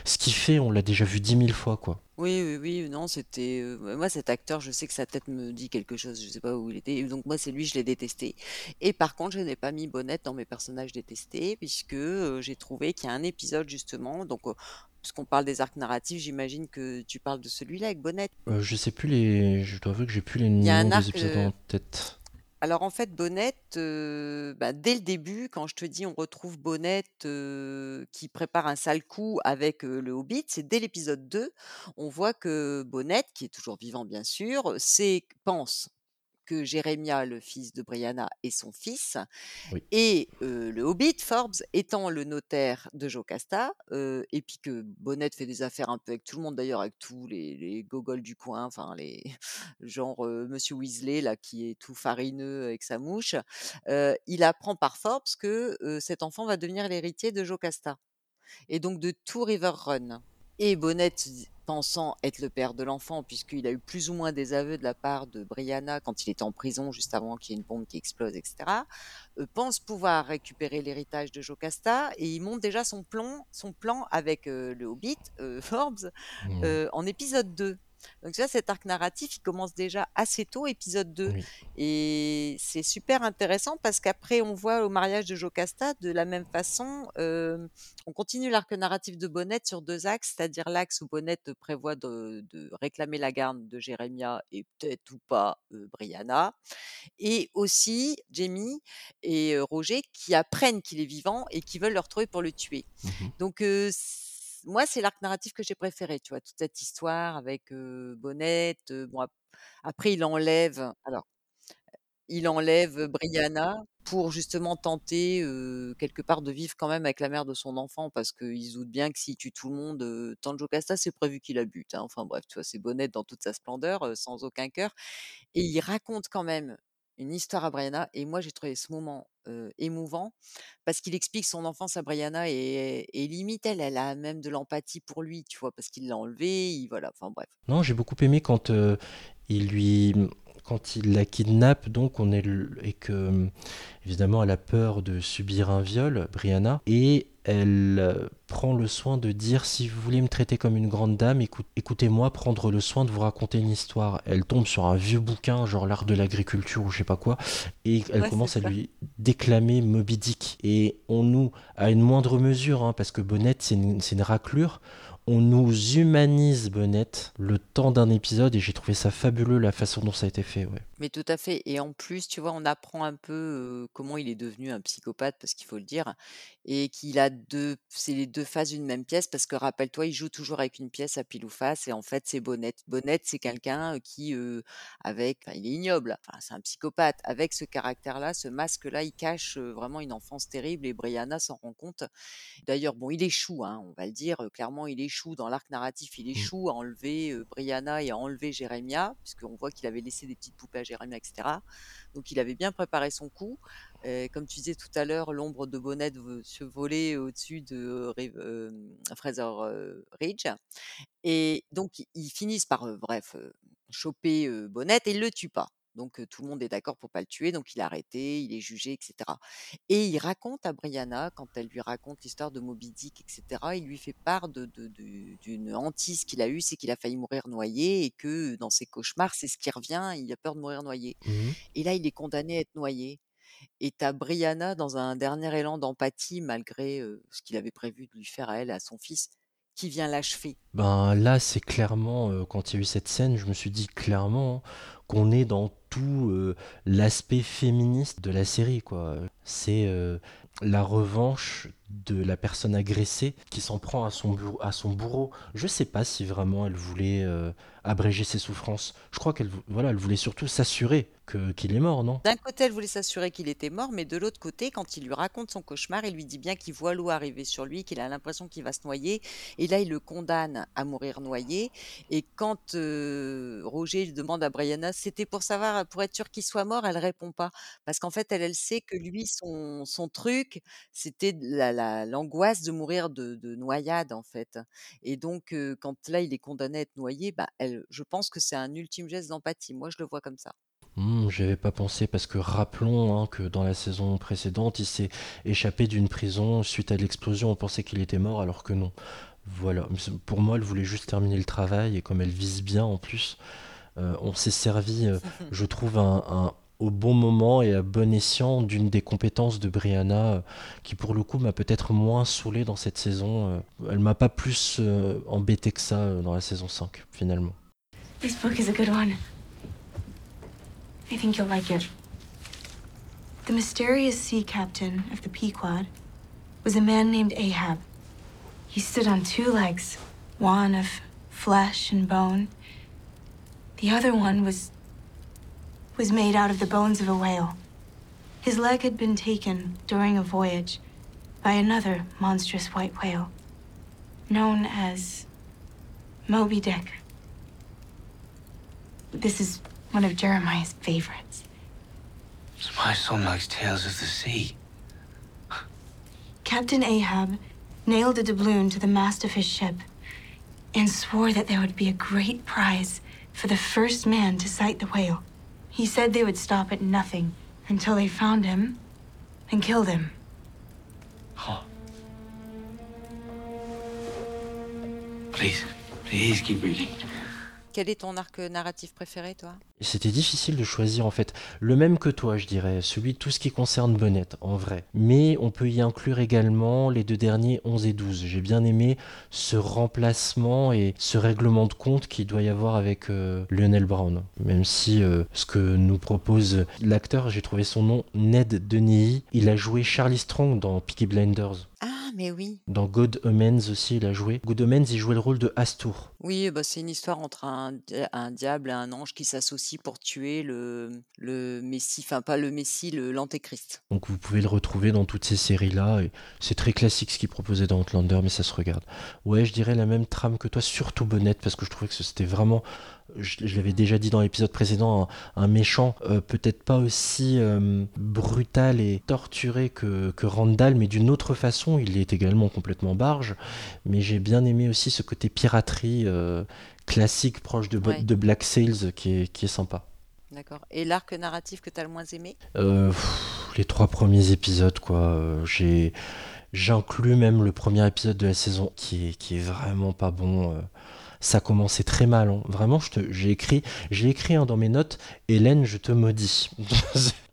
ce qu'il fait, on l'a déjà vu 10 000 fois, quoi. Oui, oui, oui, non, c'était, heu, bah, moi, cet acteur, je sais que sa tête me dit quelque chose, je sais pas où il était, donc moi, c'est lui, je l'ai détesté et par contre, je n'ai pas mis Bonnette dans mes personnages détestés puisque, heu, j'ai trouvé qu'il y a un épisode justement donc heu, puisqu'on parle des arcs narratifs, j'imagine que tu parles de celui-là avec Bonnette? Heu, je sais plus les je dois avouer que j'ai plus les Il y a noms un des arc, épisodes en tête. Alors en fait, Bonnette, bah, dès le début, quand je te dis on retrouve Bonnette, qui prépare un sale coup avec, le Hobbit, c'est dès l'épisode 2, on voit que Bonnette, qui est toujours vivant bien sûr, pense que Jérémia, le fils de Brianna, est son fils Oui. et le Hobbit, Forbes, étant le notaire de Jocasta, et puis que Bonnette fait des affaires un peu avec tout le monde d'ailleurs, avec tous les les gogols du coin, enfin les genre, monsieur Weasley là, qui est tout farineux avec sa mouche, il apprend par Forbes que, cet enfant va devenir l'héritier de Jocasta et donc de tout Riverrun et Bonnette dis pensant être le père de l'enfant puisqu'il a eu plus ou moins des aveux de la part de Brianna quand il était en prison juste avant qu'il y ait une bombe qui explose et cetera, heu, pense pouvoir récupérer l'héritage de Jocasta et il monte déjà son plomb son plan avec, heu, le Hobbit, heu, Forbes, Mmh. en épisode 2. Donc vois, cet arc narratif, il commence déjà assez tôt, épisode 2 Oui. et c'est super intéressant parce qu'après on voit au mariage de Jocasta de la même façon, hem, on continue l'arc narratif de Bonnette sur 2 axes, c'est-à-dire l'axe où Bonnette prévoit de de réclamer la garde de Jérémia et peut-être ou pas, heu, Brianna et aussi Jamie et heu, Roger qui apprennent qu'il est vivant et qui veulent le retrouver pour le tuer. Mmh mh. Donc heu, c moi, c'est l'arc narratif que j'ai préféré, tu vois? Toute cette histoire avec, heu, Bonnette, bon ap après il enlève alors il enlève Brianna pour justement tenter, quelque part de vivre quand même avec la mère de son enfant parce qu'il se bien que s'il tue tout le monde, heu, tant Jocasta, c'est prévu qu'il la bute, hein, enfin bref, tu vois? C'est Bonnette dans toute sa splendeur, sans aucun cœur et il raconte quand même une histoire à Brianna et moi j'ai trouvé ce moment, émouvant parce qu'il explique son enfance à Brianna et limite elle, elle a même de l'empathie pour lui, tu vois? Parce qu'il l'a enlevée, il voilà, enfin bref. Non, j'ai beaucoup aimé quand, il lui mmh, quand il la kidnappe donc on est et que, mmh, évidemment elle a peur de subir un viol, Brianna et elle, heu, prend le soin de dire: «Si vous voulez me traiter comme une grande dame, écout écoutez-moi prendre le soin de vous raconter une histoire». Elle tombe sur un vieux bouquin, genre l'art de l'agriculture ou je sais pas quoi et elle Ouais, commence à ça. lui déclamer Moby Dick et on nous à une moindre mesure, hein, parce que Bonnette c'est une raclure, on nous humanise Bonnette le temps d'un épisode et j'ai trouvé ça fabuleux la façon dont ça a été fait, ouais. Mais tout à fait et en plus, tu vois, on apprend un peu, heu, comment il est devenu un psychopathe parce qu'il faut le dire et qu'il a 2 c'est les 2 faces d'une même pièce parce que rappelle-toi, il joue toujours avec une pièce à pile ou face et en fait, c'est Bonnette. Bonnette, c'est quelqu'un, heu, qui, heu, avec enfin, il est ignoble, enfin, c'est un psychopathe. Avec ce caractère-là, ce masque-là, il cache, heu, vraiment une enfance terrible et Brianna s'en rend compte. D'ailleurs, bon, il échoue, hein, on va le dire, heu, clairement, il échoue dans l'arc narratif, il Mmh. échoue à enlever, heu, Brianna et à enlever Jérémia, puisqu'on voit qu'il avait laissé des petites poupées à Jérémia et cetera. Donc il avait bien préparé son coup. Comme tu disais tout à l'heure, l'ombre de Bonnette ve se volait au-dessus de Riv hem, Fraser, heu, Ridge et donc ils finissent par, bref, choper, heu, Bonnette et ils le tuent pas. Donc tout le monde est d'accord pour pas le tuer, donc il est arrêté, il est jugé, etc. Et il raconte à Brianna, quand elle lui raconte l'histoire de Moby Dick, etc., il lui fait part de, de- de- d'une hantise qu'il a eue, c'est qu'il a failli mourir noyé et que dans ses cauchemars, c'est ce qui revient, il a peur de mourir noyé. Mhm. Et là, il est condamné à être noyé. Et t'as Brianna dans un dernier élan d'empathie, malgré euh, ce qu'il avait prévu de lui faire à elle, à son fils, qui vient l'achever. Ben là, c'est clairement, euh, quand il y a eu cette scène, je me suis dit clairement qu'on est dans tout euh, l'aspect féministe de la série, quoi. C'est euh, la revanche de la personne agressée qui s'en prend à son, bourreau, à son bourreau. Je sais pas si vraiment elle voulait euh, abréger ses souffrances. Je crois qu'elle voilà, elle voulait surtout s'assurer qu'il est mort, non? D'un côté, elle voulait s'assurer qu'il était mort, mais de l'autre côté, quand il lui raconte son cauchemar, il lui dit bien qu'il voit l'eau arriver sur lui, qu'il a l'impression qu'il va se noyer. Et là, il le condamne à mourir noyé. Et quand euh, Roger demande à Brianna, c'était pour savoir, pour être sûr qu'il soit mort, elle répond pas. Parce qu'en fait, elle, elle sait que lui, son, son truc, c'était la- l'angoisse de mourir de, de noyade, en fait. Et donc, euh, quand là, il est condamné à être noyé, bah, elle, je pense que c'est un ultime geste d'empathie. Moi, je le vois comme ça. Hmm, j'y avais pas pensé parce que rappelons hein, que dans la saison précédente, il s'est échappé d'une prison suite à l'explosion. On pensait qu'il était mort alors que non. Voilà. Pour moi, elle voulait juste terminer le travail et comme elle vise bien en plus, euh, on s'est servi, euh, je trouve, un, un- au bon moment et à bon escient d'une des compétences de Brianna euh, qui, pour le coup, m'a peut-être moins saoulé dans cette saison. euh. Elle m'a pas plus euh, embêté que ça dans la saison 5, finalement. This book is a good one. I think you'll like it. The mysterious sea captain of the Pequod was a man named Ahab. He stood on two legs, one of flesh and bone. The other one was was made out of the bones of a whale. His leg had been taken during a voyage by another monstrous white whale, known as Moby Dick. This is one of Jeremiah's favorites. My son likes tales of the sea. Captain Ahab nailed a doubloon to the mast of his ship and swore that there would be a great prize for the first man to sight the whale. He said they would stop at nothing until they found him and killed him. Please, please keep reading. Quel est ton arc narratif préféré, toi C'était difficile de choisir en fait. Le même que toi, je dirais, celui de tout ce qui concerne Bonnette, en vrai. Mais on peut y inclure également les deux derniers 11 et 12. J'ai bien aimé ce remplacement et ce règlement de compte qu'il doit y avoir avec euh, Lionel Brown. Même si euh, ce que nous propose l'acteur, j'ai trouvé son nom, Ned Denis. Il a joué Charlie Strong dans Peaky Blinders. Ah, mais oui. Dans God Omens aussi, il a joué. God Omens, il jouait le rôle de Astur. Oui, bah, c'est une histoire entre un diable et un ange qui s'associent pour tuer le, le Messie, enfin pas le Messie, l'Antéchrist. Donc vous pouvez le retrouver dans toutes ces séries-là. C'est très classique ce qu'il proposait dans Outlander, mais ça se regarde. Ouais, je dirais la même trame que toi, surtout Bonnette, parce que je trouvais que c'était vraiment, je, je l'avais déjà dit dans l'épisode précédent, un, un méchant euh, peut-être pas aussi euh, brutal et torturé que, que Randall, mais d'une autre façon. Il est également complètement barge. Mais j'ai bien aimé aussi ce côté piraterie euh, classique, proche de, Bo- Ouais. de Black Sails, qui est, qui est sympa. D'accord. Et l'arc narratif que tu as le moins aimé? Pff, les trois premiers épisodes, quoi. j'ai, j'inclus même le premier épisode de la saison qui est, qui est vraiment pas bon. Ça commençait très mal. hein. Vraiment, je te- j'ai écrit, j'ai écrit hein, dans mes notes, Hélène, je te maudis.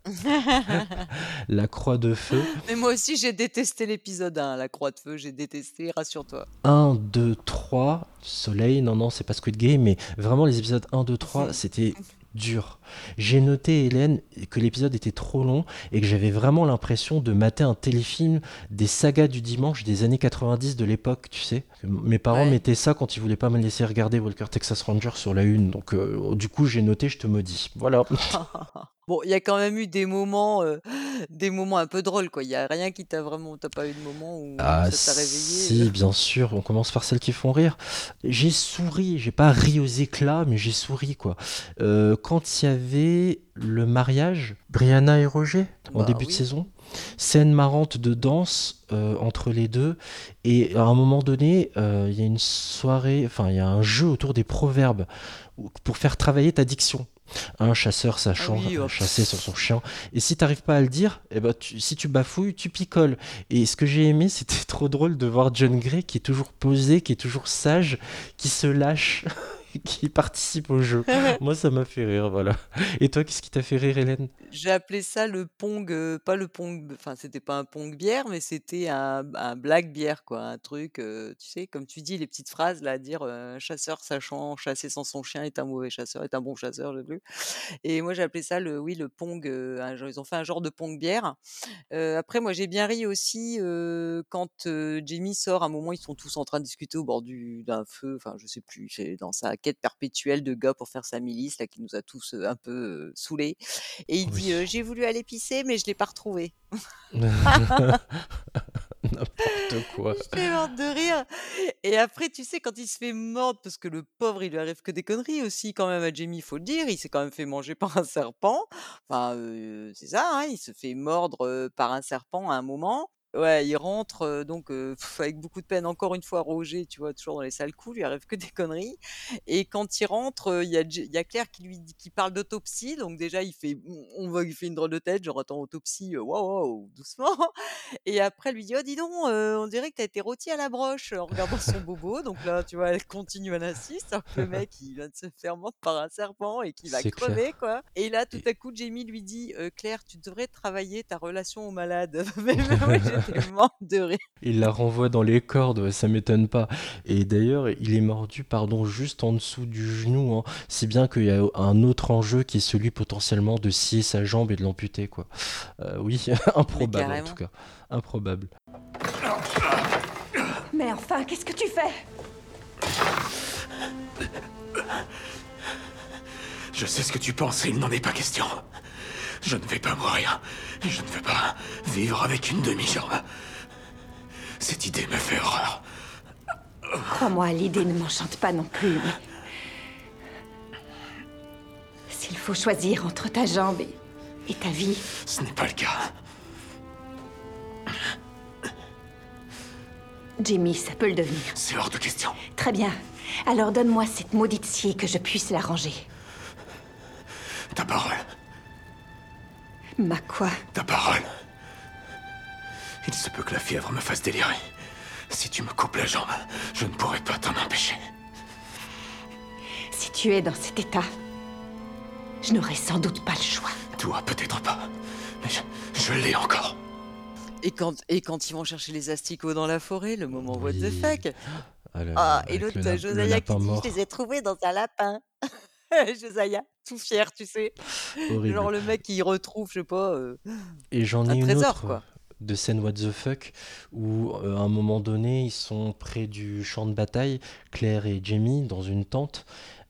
la croix de feu. Mais moi aussi, j'ai détesté l'épisode 1, la croix de feu, j'ai détesté, rassure-toi. 1, 2, 3, Soleil, non, non, c'est pas Squid Game, mais vraiment les épisodes 1, 2, 3, c'était dur. J'ai noté, Hélène, que l'épisode était trop long et que j'avais vraiment l'impression de mater un téléfilm des sagas du dimanche des années 90 de l'époque, tu sais. Mes parents Ouais. mettaient ça quand ils voulaient pas me laisser regarder Walker Texas Ranger sur la une, donc euh, du coup j'ai noté, je te maudis. Voilà. Bon, il y a quand même eu des moments, des moments un peu drôles, quoi. Il y a rien qui t'a vraiment, t'as pas eu de moment où Ah ça t'a réveillé. si, bien sûr, on commence par celles qui font rire. J'ai souri, j'ai pas ri aux éclats, mais j'ai souri quoi. Quand il y avait le mariage, Brianna et Roger, en Bah début de oui. saison, scène marrante de danse entre les deux, et à un moment donné, il y a une soirée, enfin il y a un jeu autour des proverbes, ou pour faire travailler ta diction. Un chasseur sachant Ah oui, euh, chasser sur son chien. Et si t'arrives pas à le dire, eh ben, tu- si tu bafouilles, tu picoles. Et ce que j'ai aimé, c'était trop drôle de voir John Gray qui est toujours posé, qui est toujours sage, qui se lâche, qui participe au jeu. Moi, ça m'a fait rire, voilà. Et toi, qu'est-ce qui t'a fait rire, Hélène? J'ai appelé ça le pong, euh, pas le pong, enfin c'était pas un pong bière, mais c'était un, un black bière quoi, un truc, euh, tu sais, comme tu dis les petites phrases là, à dire euh, un chasseur sachant chasser sans son chien est un mauvais chasseur, est un bon chasseur, je sais plus. Et moi j'ai appelé ça le, oui le pong, euh, un ils ont fait un genre de pong bière. Après moi j'ai bien ri aussi quand Jamie sort, à un moment ils sont tous en train de discuter au bord du d'un feu, enfin je sais plus, dans sa quête perpétuelle de gars pour faire sa milice là qui nous a tous un peu saoulés. Et il dit Oui. j'ai voulu aller pisser mais je l'ai pas retrouvé. N'importe quoi. J'étais morte de rire. Et après, tu sais, quand il se fait mordre, parce que le pauvre, il lui arrive que des conneries aussi, quand même, à Jamie, il faut le dire. Il s'est quand même fait manger par un serpent. Enfin, euh, c'est ça, hein, il se fait mordre euh, par un serpent à un moment. Ouais, il rentre euh, donc euh, pff, avec beaucoup de peine, encore une fois, Roger, tu vois, toujours dans les sales coups, il lui arrive que des conneries. Et quand il rentre, il y, a, J- il y a Claire qui lui dit, qui parle d'autopsie. Donc déjà, il fait, on voit qu'il fait une drôle de tête, genre, attends, autopsie, waouh, waouh, doucement. Et après, elle lui dit: «Oh dis donc, heu, on dirait que tu as été rôti à la broche», en regardant son bobo. Donc là, tu vois, elle continue, elle insiste, alors que le mec, il vient de se faire mordre par un serpent et qu'il va C'est clair. crever, quoi. Et là, tout à coup, Jamie lui dit: «Heu, Claire, tu devrais travailler ta relation aux malades». Mais mais moi, j'étais morte de rire. Il la renvoie dans les cordes, ça m'étonne pas. Et d'ailleurs, il est mordu, pardon, juste en dessous du genou. hein. Si bien qu'il y a un autre enjeu qui est celui potentiellement de scier sa jambe et de l'amputer, quoi. Euh, oui, improbable en tout cas. Improbable. Mais enfin, qu'est-ce que tu fais? Je sais ce que tu penses et il n'en est pas question. Je ne vais pas mourir. Et je ne veux pas vivre avec une demi-jambe. Cette idée me fait horreur. Crois-moi, l'idée ne m'enchante pas non plus, mais... S'il faut choisir entre ta jambe et, et ta vie, Ce n'est pas le cas. Jimmy, ça peut le devenir. C'est hors de question. Très bien. Alors donne-moi cette maudite scie que je puisse la ranger. Ta parole. Ma quoi Ta parole. Il se peut que la fièvre me fasse délirer. Si tu me coupes la jambe, je ne pourrai pas t'en empêcher. Si tu es dans cet état, je n'aurai sans doute pas le choix. Toi, peut-être pas. Mais je, je l'ai encore. Et quand et quand ils vont chercher les asticots dans la forêt, le moment what the fuck? Ah, Ah, et l'autre, Josiah qui dit: mort. «Je les ai trouvés dans un lapin». Josiah, tout fier, tu sais? Horrible. Genre le mec, il retrouve, je sais pas, heu, Et j'en un ai une trésor, autre quoi. de scène what the fuck où euh, à un moment donné ils sont près du champ de bataille, Claire et Jamie dans une tente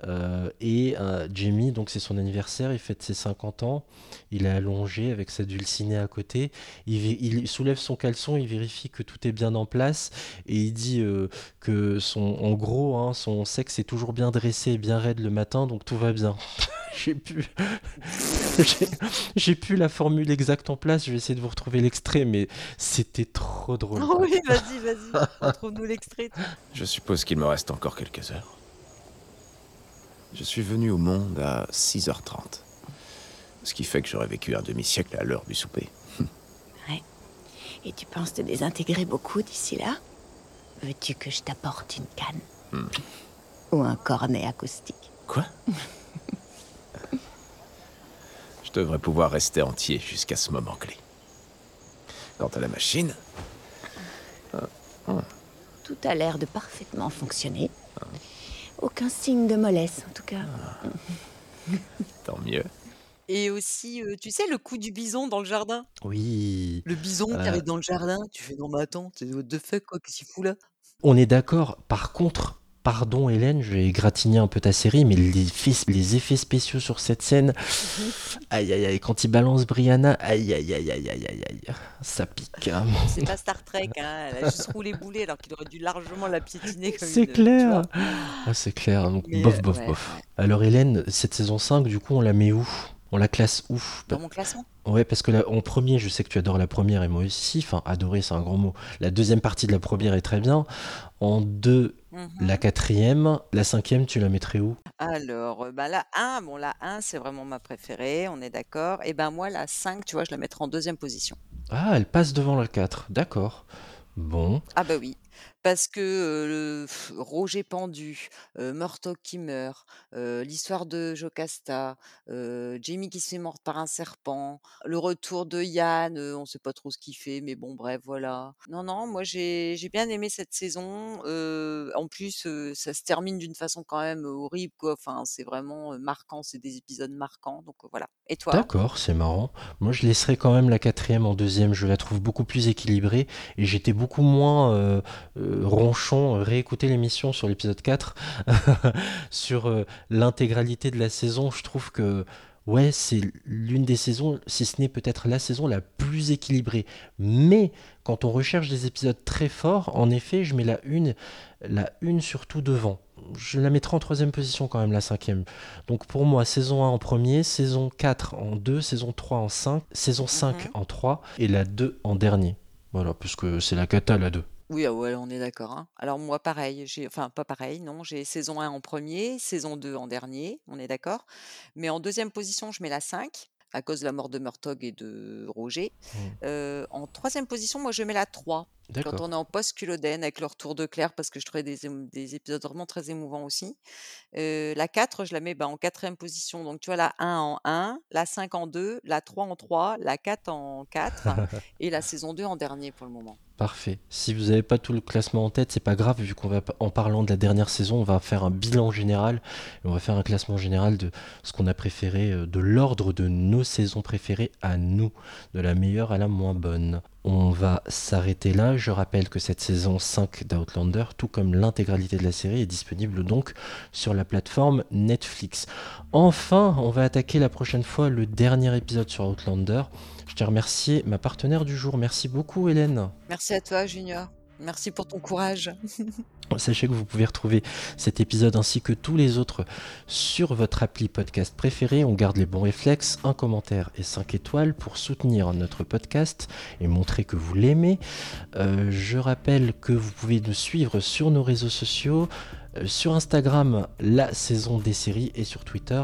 euh, et euh, Jamie donc c'est son anniversaire, il fête ses 50 ans, il est allongé avec sa dulcinée à côté, il, soulève son caleçon, il vérifie que tout est bien en place et il dit euh, que son en gros hein, son sexe est toujours bien dressé et bien raide le matin donc tout va bien. J'ai pu j'ai- plus la formule exacte en place, je vais essayer de vous retrouver l'extrait, mais c'était trop drôle. Oh oui, vas-y, vas-y, retrouve-nous l'extrait. Je suppose qu'il me reste encore quelques heures. Je suis venu au monde à 6h30. Ce qui fait que j'aurais vécu un demi-siècle à l'heure du souper. Et tu penses te désintégrer beaucoup d'ici là? Veux-tu que je t'apporte une canne? Ou un cornet acoustique? Quoi? Je devrais pouvoir rester entier jusqu'à ce moment clé. Quant à la machine, Tout a l'air de parfaitement fonctionner. Aucun signe de mollesse, en tout cas. tant mieux. Et aussi, heu, tu sais, le coup du bison dans le jardin? Oui, Le bison qui Euh. arrive dans le jardin, tu fais: «Non mais attends, tu what the fuck quoi, qu'est-ce qu'il fout là?» on est d'accord. Par contre, pardon Hélène, je vais égratigner un peu ta série, mais les, effets- les effets spéciaux sur cette scène, aïe aïe aïe, quand il balance Brianna, aïe aïe aïe aïe aïe aïe aïe, ça pique. hein. C'est pas Star Trek, hein, elle a juste roulé boulet alors qu'il aurait dû largement la piétiner C'est clair. Ah, c'est clair, donc Mais, bof bof ouais, bof. Alors Hélène, cette saison 5, du coup, on la met où? On la classe où? Dans mon classement? Ouais, parce que là, en premier, je sais que tu adores la première et moi aussi. Enfin, adorer, c'est un grand mot. La deuxième partie de la première est très bien. En deux, Mhm. la quatrième. La cinquième, tu la mettrais où? Alors, euh, bah, la 1, bon, la 1, c'est vraiment ma préférée, on est d'accord. Et ben moi, la 5, tu vois, je la mettrai en deuxième position. Ah, elle passe devant la 4. D'accord. Bon. Ah bah oui, parce que Roger pendu, euh, qui meurt, l'histoire de Jocasta, Jamie qui se fait mordre par un serpent, le retour de Yann, on sait pas trop ce qu'il fait, mais bon bref voilà. Non non, moi j'ai bien aimé cette saison. en plus, ça se termine d'une façon quand même horrible. Enfin, c'est vraiment marquant, c'est des épisodes marquants. Donc voilà. Et toi? D'accord, c'est marrant. Moi, je laisserai quand même la quatrième en deuxième. Je la trouve beaucoup plus équilibrée et j'étais beaucoup moins ronchon. Réécouter l'émission sur l'épisode 4 sur euh, l'intégralité de la saison. Je trouve que ouais, c'est l'une des saisons, si ce n'est peut-être la saison la plus équilibrée. Mais quand on recherche des épisodes très forts, en effet, je mets la une, la une surtout devant. Je la mettrai en troisième position quand même, la cinquième. Donc pour moi, saison 1 en premier, saison 4 en 2, saison 3 en 5, saison 5 Mhm. en 3 et la 2 en dernier. Voilà, puisque c'est la cata la 2. Oui, ah ouais, on est d'accord. hein. Alors moi, pareil, j'ai, enfin pas pareil, non, j'ai saison 1 en premier, saison 2 en dernier, on est d'accord. Mais en deuxième position, je mets la 5, à cause de la mort de Murtog et de Roger. Mm. Euh, en troisième position, moi, je mets la 3, quand on est en post-Culloden avec le retour de Claire, parce que je trouvais des, des épisodes vraiment très émouvants aussi. Euh, la 4, je la mets bah, en quatrième position. Donc tu vois, la 1 en 1, la 5 en 2, la 3 en 3, la 4 en 4 et la saison 2 en dernier pour le moment. Parfait. Si vous n'avez pas tout le classement en tête, c'est pas grave, vu qu'on va, en parlant de la dernière saison, on va faire un bilan général et on va faire un classement général de ce qu'on a préféré, euh, de l'ordre de nos saisons préférées à nous, de la meilleure à la moins bonne. On va s'arrêter là. Je rappelle que cette saison 5 d'Outlander, tout comme l'intégralité de la série, est disponible donc sur la plateforme Netflix. Enfin, on va attaquer la prochaine fois le dernier épisode sur Outlander. Je tiens à remercier ma partenaire du jour. Merci beaucoup, Hélène. Merci à toi, Junior. Merci pour ton courage. Sachez que vous pouvez retrouver cet épisode ainsi que tous les autres sur votre appli podcast préféré. On garde les bons réflexes, un commentaire et 5 étoiles pour soutenir notre podcast et montrer que vous l'aimez. Euh, je rappelle que vous pouvez nous suivre sur nos réseaux sociaux. euh, Sur Instagram, la saison des séries et sur Twitter,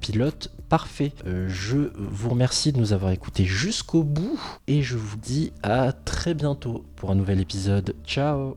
pilote parfait. Euh, je vous remercie de nous avoir écoutés jusqu'au bout et je vous dis à très bientôt pour un nouvel épisode. Ciao